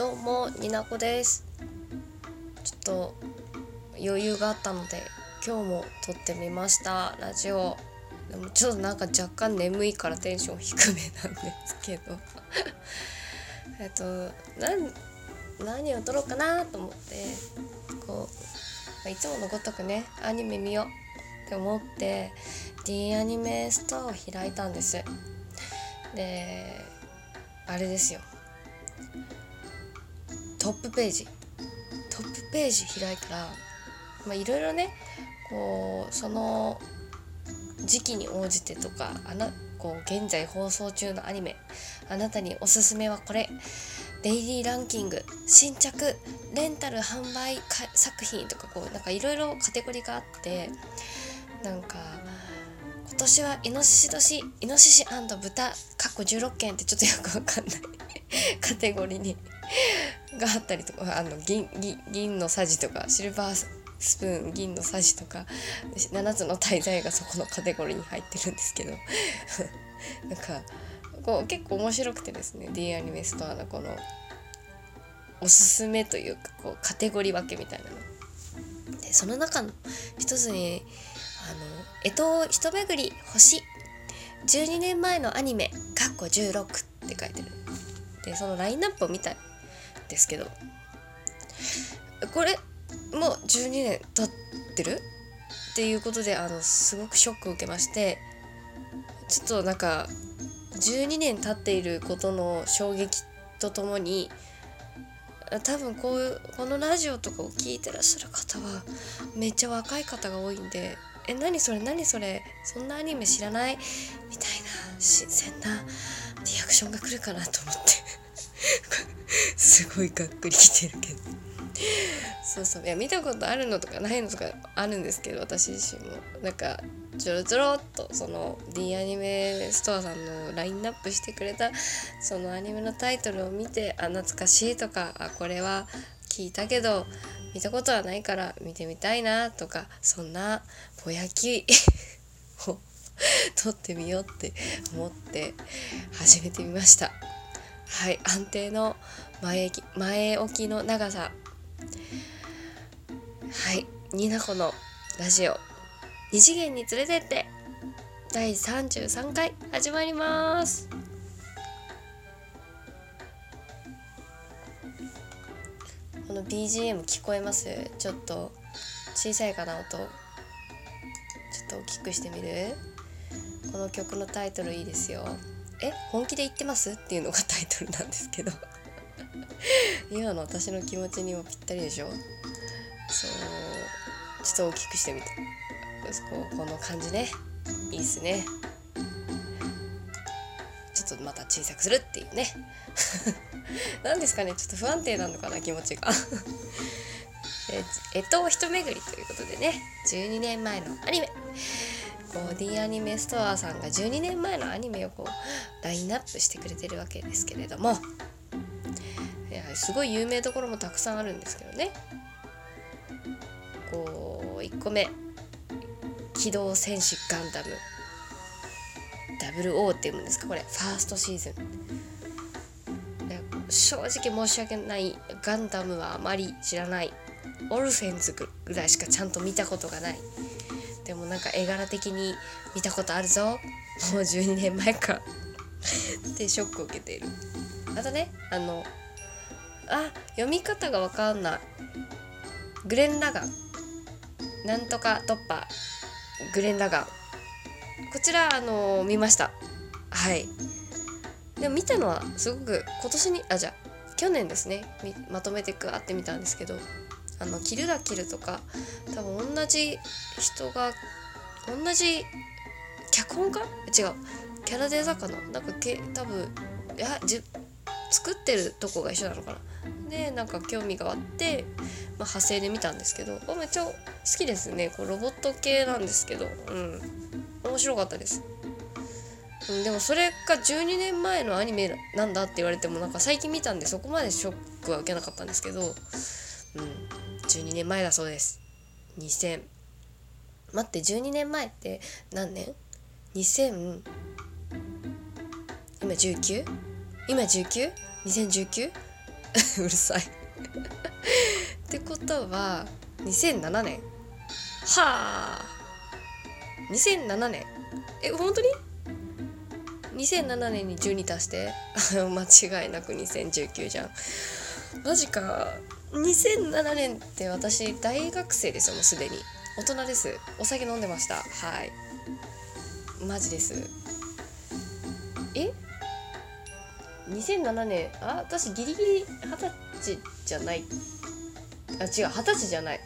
どうもになこです。ちょっと余裕があったので今日も撮ってみました。ラジオ。でもちょっとなんか若干眠いからテンション低めなんですけど。えっと何を撮ろうかなと思ってこういつものごとくね。アニメ見ようって思って D アニメストアを開いたんです。であれですよ。トップページ。トップページ開いたらいろいろねこうその時期に応じてとかあなこう現在放送中のアニメあなたにおすすめはこれ。デイリーランキング新着レンタル販売作品とかこうなんかいろいろカテゴリーがあってなんか今年はイノシシ年イノシシ豚かっこ16件ってちょっとよくわかんない カテゴリーにがあったりとかあの銀銀のさじとかシルバースプーン銀のさじとか7つの滞在がそこのカテゴリーに入ってるんですけど なんかこう結構面白くてですね D アニメストアのこのおすすめというかこうカテゴリー分けみたいなの。でその中の一つにあの「えと一巡り星」12年前のアニメ「かっこ16」って書いてるでそのラインナップを見たですけど。これもう12年経ってる？っていうことであのすごくショックを受けましてちょっとなんか12年経っていることの衝撃とともに多分こういうこのラジオとかを聞いてらっしゃる方はめっちゃ若い方が多いんで「え何それ？何それ？そんなアニメ知らない?」みたいな新鮮なリアクションが来るかなと思って。すごいがっくりきてるけど。そうそう。いや見たことあるのとかないのとかあるんですけど私自身も。なんかちょろちょろっとその D アニメストアさんのラインナップしてくれたそのアニメのタイトルを見てあ懐かしいとかあこれは聞いたけど見たことはないから見てみたいなとかそんなぼやき を撮ってみようって思って始めてみました。はい安定の前前置きの長さ。はいニナコのラジオ。二次元に連れてって。第33回始まります。この BGM 聞こえます？ちょっと小さいかな音。ちょっと大きくしてみる？この曲のタイトルいいですよ。え本気で言ってます？っていうのがタイトルなんですけど。今の私の気持ちにもぴったりでしょ？そうちょっと大きくしてみたここの感じね。いいっすね。ちょっとまた小さくするっていうね。何ですかね？ちょっと不安定なのかな？気持ちが。ええと一巡りということでね。12年前のアニメ。こう D アニメストアさんが12年前のアニメをこうラインナップしてくれてるわけですけれども。いやすごい有名どころもたくさんあるんですけどね。こう1個目「機動戦士ガンダム」WO っていうんですかこれ。ファーストシーズン。正直申し訳ない。ガンダムはあまり知らない。オルフェンズぐらいしかちゃんと見たことがない。でもなんか絵柄的に見たことあるぞ。もう12年前か。ってショックを受けている。あとねあのあ読み方がわかんない。グレン・ラガン。なんとか突破。グレン・ラガン。こちらあの見ました。はい。でも見たのはすごく今年にあじゃあ去年ですね。まとめてガーって見たんですけど。あの「キルラキル」とか多分同じ人が同じ脚本家？違う。キャラデザかな？なんかけ多分いやじ作ってるとこが一緒なのかな？でなんか興味があって、まあ、派生で見たんですけどめっちゃ好きですね。こうロボット系なんですけどうん。面白かったです、うん、でもそれが12年前のアニメなんだって言われてもなんか最近見たんでそこまでショックは受けなかったんですけどうん。12年前だそうです。2000待って12年前って何年 ?2000 今 19? 今 19?2019? うるさい。ってことは2007年。はあ。2007年。え本当に？2007年に12足して。間違いなく2019じゃん。マジか。2007年って私大学生ですよもうすでに。大人です。お酒飲んでました。はい。マジです。え？2007年あ私ギリギリ二十歳じゃない。あ違う二十歳じゃない。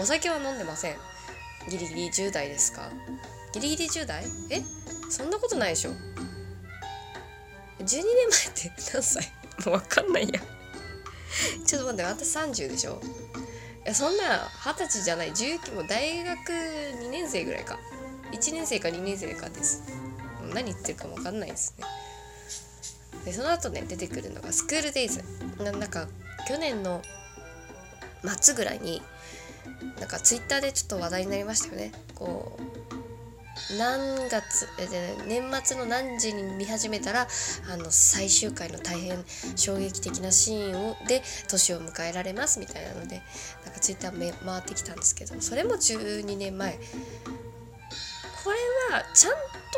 お酒は飲んでません。ギリギリ10代ですか？ギリギリ10代？え？そんなことないでしょ。12年前って何歳？もう分かんないや。ちょっと待って私30でしょ？いやそんな二十歳じゃない。19も大学2年生ぐらいか。1年生か2年生かです。何言ってるかも分かんないですね。でその後ね出てくるのがスクールデイズ。なんか去年の末ぐらいになんかツイッターでちょっと話題になりましたよね。こう何月年末の何時に見始めたらあの最終回の大変衝撃的なシーンをで年を迎えられますみたいなのでなんかツイッター回ってきたんですけどそれも12年前。これはちゃん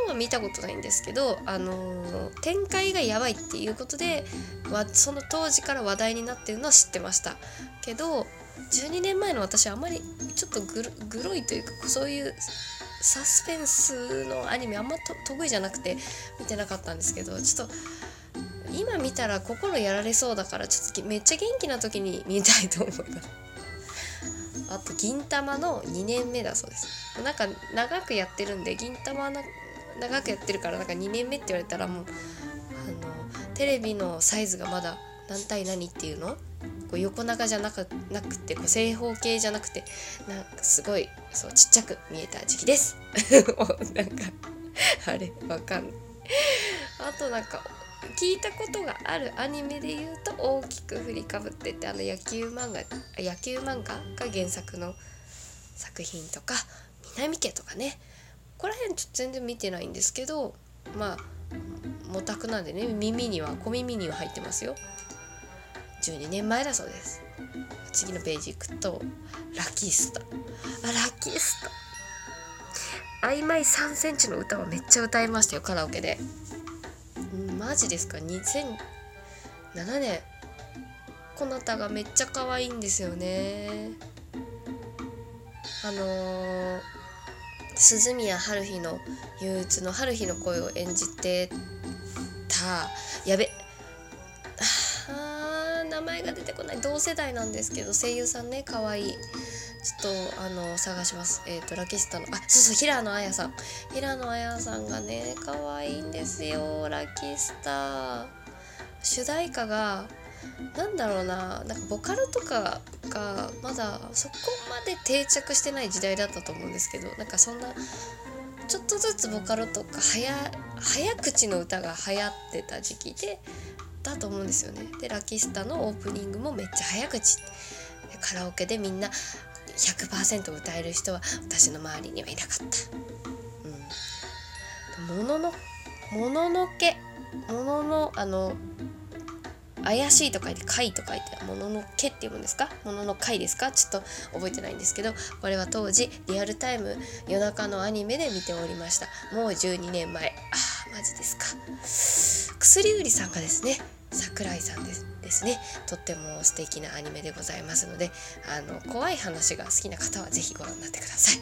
とは見たことないんですけど、あのー、展開がやばいっていうことでその当時から話題になってるのは知ってました。けど12年前の私はあんまりちょっとグロいというかそういうサスペンスのアニメあんま得意じゃなくて見てなかったんですけどちょっと今見たら心やられそうだからちょっとめっちゃ元気な時に見たいと思いますあと銀玉の2年目だそうです。なんか長くやってるんで銀玉な長くやってるからなんか2年目って言われたらもうあのテレビのサイズがまだ何対何っていうの？こう横長じゃなくなくてこう正方形じゃなくてなんかすごいそうちっちゃく見えた時期です。なんかあれわかんない。あとなんか聞いたことがあるアニメで言うと大きく振りかぶっててあの野球漫画野球漫画が原作の作品とか南家とかね。ここら辺ちょっと全然見てないんですけどまあモタクなんでね耳には小耳には入ってますよ。12年前だそうです。次のページ行くとラッキースター。あラッキースター。曖昧3センチの歌はめっちゃ歌いましたよカラオケで。マジですか？2007年こなたがめっちゃ可愛いんですよね。あのー、鈴宮春日の憂鬱の春日の声を演じてたやべ名前が出てこない。同世代なんですけど声優さんね可愛い。ちょっとあの探します。えっ、ー、とラキスタのあそうそう平野綾さん。平野綾さんがね可愛いんですよ。ラキスタ。主題歌がなんだろうな。なんかボカロとかがまだそこまで定着してない時代だったと思うんですけどなんかそんなちょっとずつボカロとか早早口の歌が流行ってた時期でだと思うんですよね。でラキスタのオープニングもめっちゃ早口。カラオケでみんな100%歌える人は私の周りにはいなかった。うん。もののもののけもののあの怪しいと書いて怪と書いてもののけって読むんですか？ものの怪ですか？ちょっと覚えてないんですけどこれは当時リアルタイム夜中のアニメで見ておりました。もう12年前。あマジですか。薬売りさんがですね桜井さんですですね。とっても素敵なアニメでございますのであの怖い話が好きな方は是非ご覧になってください。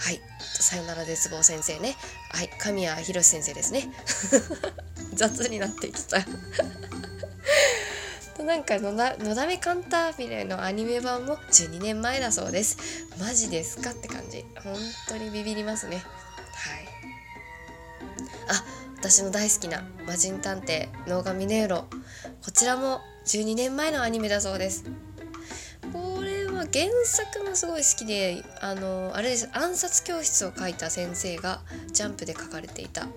はい。さよなら絶望先生ね。はい。神谷博先生ですね。雑になってきた。なんかのなのだめカンタービレのアニメ版も12年前だそうです。マジですかって感じ。本当にビビりますね。はい。あ私の大好きな魔人探偵ノーガミネウロこちらも12年前のアニメだそうです。これは原作もすごい好きであのあれです。暗殺教室を書いた先生がジャンプで書かれていた。ちょっと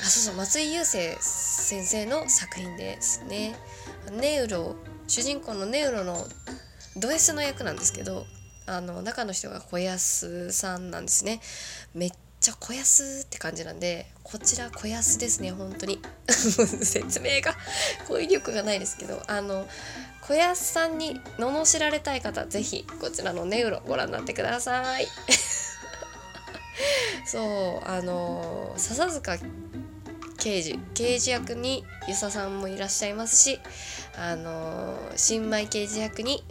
あそうそう松井優生先生の作品ですね。ネウロ主人公のネウロのド S の役なんですけどあの中の人が小安さんなんですね。めっちゃ小安って感じなんでこちら小安ですね本当に。説明が語彙力がないですけどあの小安さんに罵られたい方是非こちらのネウロご覧になってください。そうあの笹塚刑事刑事役に遊佐さんもいらっしゃいますしあの新米刑事役に、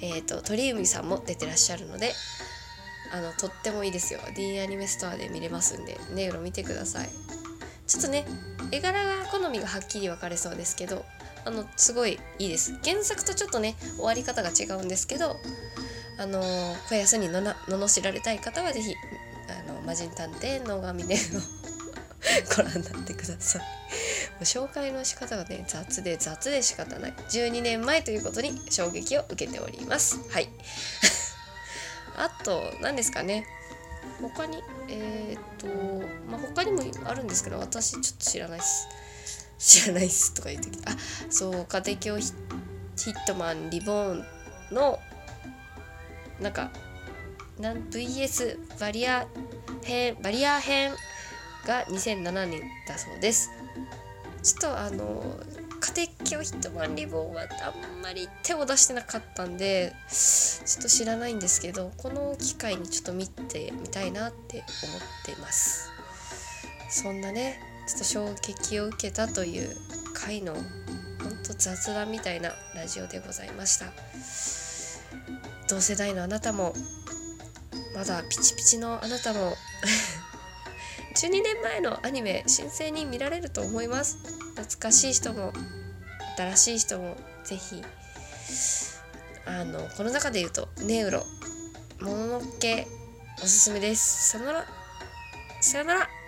えーと、鳥海さんも出てらっしゃるのであのとってもいいですよ。D アニメストアで見れますんでネウロ見てください。ちょっとね絵柄が好みがはっきり分かれそうですけどあのすごいいいです。原作とちょっとね終わり方が違うんですけどあの小安にのな罵られたい方は是非あの魔人探偵野上ねの ご覧になってください。紹介の仕方がね雑で雑で仕方ない。12年前ということに衝撃を受けております。はい。あと何ですかね。他にえっ、とまあ他にもあるんですけど私ちょっと知らないっす。知らないっすとか言ってきたあそう家庭教ヒットマンリボーンのなんかなん VS バリア編バリア編が2007年だそうです。ちょっとあの家庭教ヒットマンリボンはあんまり手を出してなかったんでちょっと知らないんですけどこの機会にちょっと見てみたいなって思っています。そんなねちょっと衝撃を受けたという回のほんと雑談みたいなラジオでございました。同世代のあなたもまだピチピチのあなたも 12年前のアニメ新鮮に見られると思います。懐かしい人も新しい人もぜひあのこの中で言うとネウロもののけおすすめです。さよなら。さよなら。